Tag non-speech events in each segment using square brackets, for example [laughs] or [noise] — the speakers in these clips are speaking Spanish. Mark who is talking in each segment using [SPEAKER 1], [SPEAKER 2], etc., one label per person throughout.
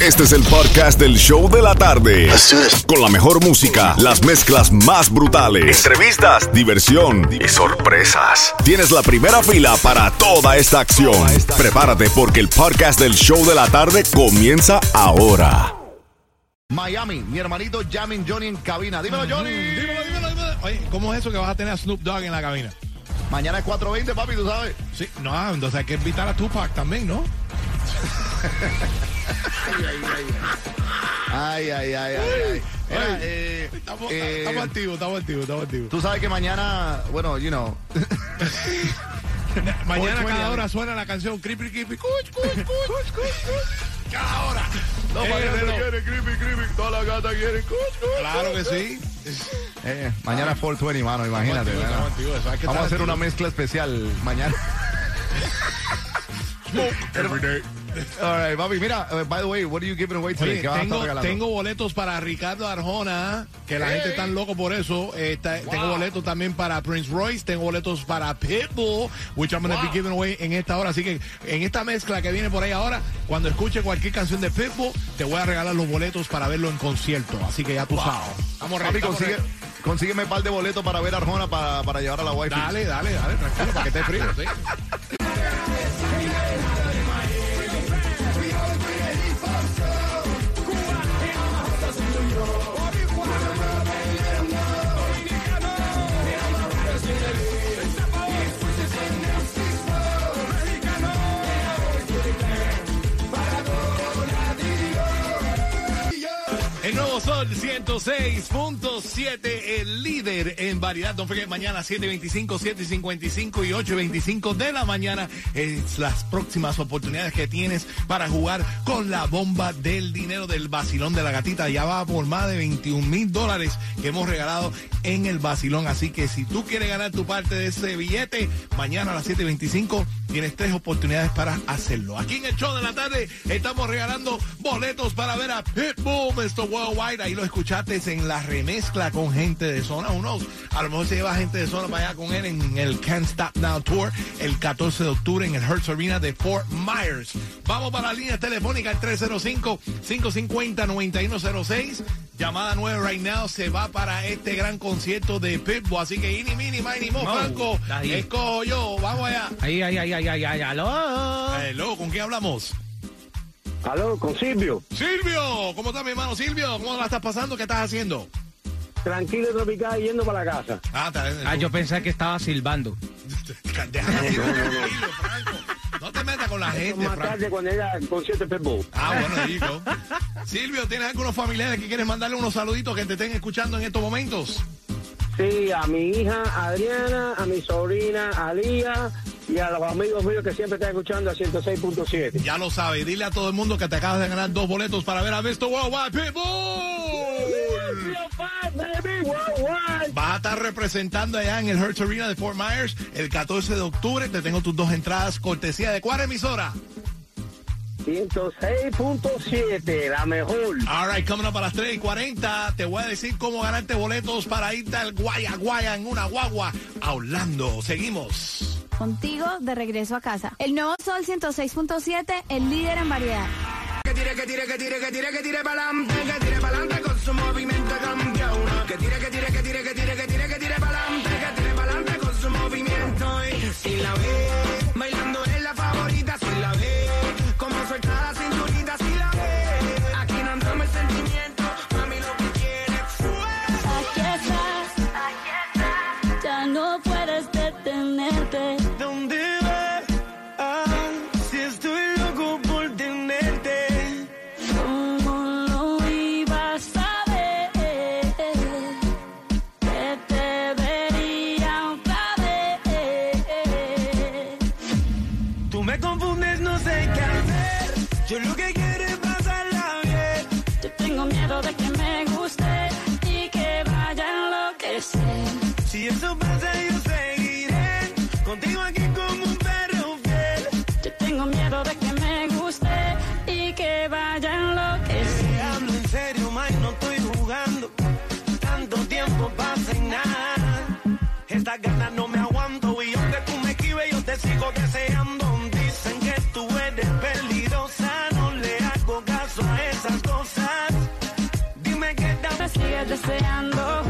[SPEAKER 1] Este es el podcast del show de la tarde. Con la mejor música, las mezclas más brutales, entrevistas, diversión y sorpresas. Tienes la primera fila para toda esta acción. Prepárate porque el podcast del show de la tarde comienza ahora.
[SPEAKER 2] Miami, mi hermanito Jamin Johnny en cabina. Dímelo, Johnny.
[SPEAKER 3] Dímelo, dímelo, dímelo. Oye, ¿cómo es eso que vas a tener a Snoop Dogg en la cabina?
[SPEAKER 2] Mañana es 4.20, papi, tú sabes.
[SPEAKER 3] Sí, no, entonces hay que invitar a Tupac también, ¿no? [laughs]
[SPEAKER 2] Ay, ay, ay, ay.
[SPEAKER 3] Oye,
[SPEAKER 2] eh,
[SPEAKER 3] Estamos,
[SPEAKER 2] eh,
[SPEAKER 3] estamos activos, estamos activos, estamos activos.
[SPEAKER 2] Tú sabes que mañana, bueno, you know. [laughs]
[SPEAKER 3] Mañana
[SPEAKER 2] 420,
[SPEAKER 3] cada hora suena la canción Creepy Creepy Cuch, cuch, cuch, cuch, cuch. Cada hora.
[SPEAKER 2] No,
[SPEAKER 3] Eh,
[SPEAKER 2] mañana
[SPEAKER 3] reloj.
[SPEAKER 2] quiere creepy, creepy. Todas las gatas quieren. cuch, cuch.
[SPEAKER 3] Claro que sí.
[SPEAKER 2] Eh, mañana es 420, mano, imagínate.
[SPEAKER 3] Activos, que
[SPEAKER 2] Vamos a hacer una
[SPEAKER 3] activos.
[SPEAKER 2] mezcla especial mañana. [laughs]
[SPEAKER 3] Every day. [laughs]
[SPEAKER 2] All right, papi, mira, uh, by the way, what are you giving away today?
[SPEAKER 3] Oye,
[SPEAKER 2] ¿Qué vas a estar
[SPEAKER 3] tengo,
[SPEAKER 2] regalando?
[SPEAKER 3] tengo boletos para Ricardo Arjona, que la gente está loco por eso. Eh, está- Tengo boletos también para Prince Royce, tengo boletos para Pitbull, which I'm going to be giving away en esta hora. Así que en esta mezcla que viene por ahí ahora, cuando escuche cualquier canción de Pitbull, te voy a regalar los boletos para verlo en concierto. Así que ya tú sabes. Vamos
[SPEAKER 2] Papi,
[SPEAKER 3] ready, estamos
[SPEAKER 2] consigue,
[SPEAKER 3] ready.
[SPEAKER 2] consígueme un par de boletos para ver a Arjona para, para llevar a la wifi.
[SPEAKER 3] Dale, dale, dale, tranquilo, para que esté frío, ¿sí? [laughs] Sol 106.7, el líder en variedad. Don't forget, mañana 7.25, 7.55 y 8.25 de la mañana es las próximas oportunidades que tienes para jugar con la bomba del dinero del vacilón de la gatita. Ya va por más de 21 mil dólares que hemos regalado en el vacilón. Así que si tú quieres ganar tu parte de ese billete, mañana a las 7.25 tienes tres oportunidades para hacerlo. Aquí en el show de la tarde estamos regalando boletos para ver a Pitbull, Mr. Worldwide. Ahí lo escuchaste en la remezcla con gente de zona. Unos, a lo mejor se lleva gente de zona para allá con él en el Can't Stop Now Tour el 14 de octubre en el Hertz Arena de Fort Myers. Vamos para la línea telefónica el 305-550-9106. Llamada nueva right now se va para este gran concierto de Pitbull. Así que ini, mini, mini, mo, Franco,
[SPEAKER 4] ahí.
[SPEAKER 3] escojo yo. Vamos allá.
[SPEAKER 4] Ay, ay, ay, ay, ay, ay, aló.
[SPEAKER 3] Hello, ¿con quién hablamos?
[SPEAKER 5] Aló, con Silvio.
[SPEAKER 3] Silvio, ¿cómo está mi hermano Silvio? ¿Cómo la estás pasando? ¿Qué estás haciendo?
[SPEAKER 5] Tranquilo y tropical yendo para la casa.
[SPEAKER 3] Ah, está
[SPEAKER 4] Ah, yo pensé que estaba silbando. [laughs]
[SPEAKER 3] Déjame tranquilo, Franco. No te metas con la gente,
[SPEAKER 5] Más
[SPEAKER 3] Franco.
[SPEAKER 5] tarde cuando llega el concierto de Pitbull.
[SPEAKER 3] Ah, bueno, digo. Silvio, ¿tienes algunos familiares que quieres mandarle unos saluditos que te estén escuchando en estos momentos?
[SPEAKER 5] Sí, a mi hija Adriana, a mi sobrina Alía y a los amigos míos que siempre están escuchando a 106.7.
[SPEAKER 3] Ya lo sabes, dile a todo el mundo que te acabas de ganar dos boletos para ver a Mr. Worldwide
[SPEAKER 5] worldwide.
[SPEAKER 3] Vas a estar representando allá en el Hertz Arena de Fort Myers el 14 de octubre. Te tengo tus dos entradas cortesía de cuál emisora.
[SPEAKER 5] 106.7, la mejor.
[SPEAKER 3] All right, coming up a las 3 y 40, te voy a decir cómo ganarte boletos para irte al Guaya Guaya en una guagua a Orlando. Seguimos.
[SPEAKER 6] Contigo de regreso a casa. El nuevo Sol 106.7, el líder en variedad.
[SPEAKER 7] Que tire, que tire, que tire, que tire, que tire pa'lante, que tire pa'lante con su movimiento campeón. Que tire, que tire,
[SPEAKER 6] miedo de que me guste y que vaya a enloquecer.
[SPEAKER 7] Si eso pasa, yo seguiré contigo aquí como un perro fiel.
[SPEAKER 6] Yo tengo miedo de que me guste y que vaya a enloquecer.
[SPEAKER 7] Te hablo en serio, Mike, no estoy jugando. Tanto tiempo pasa y nada. Estas ganas no me
[SPEAKER 8] esperando.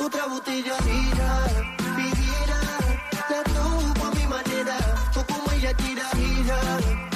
[SPEAKER 8] otra botella tira, mi tira, la tomo a mi manera, o como ella tira, tira.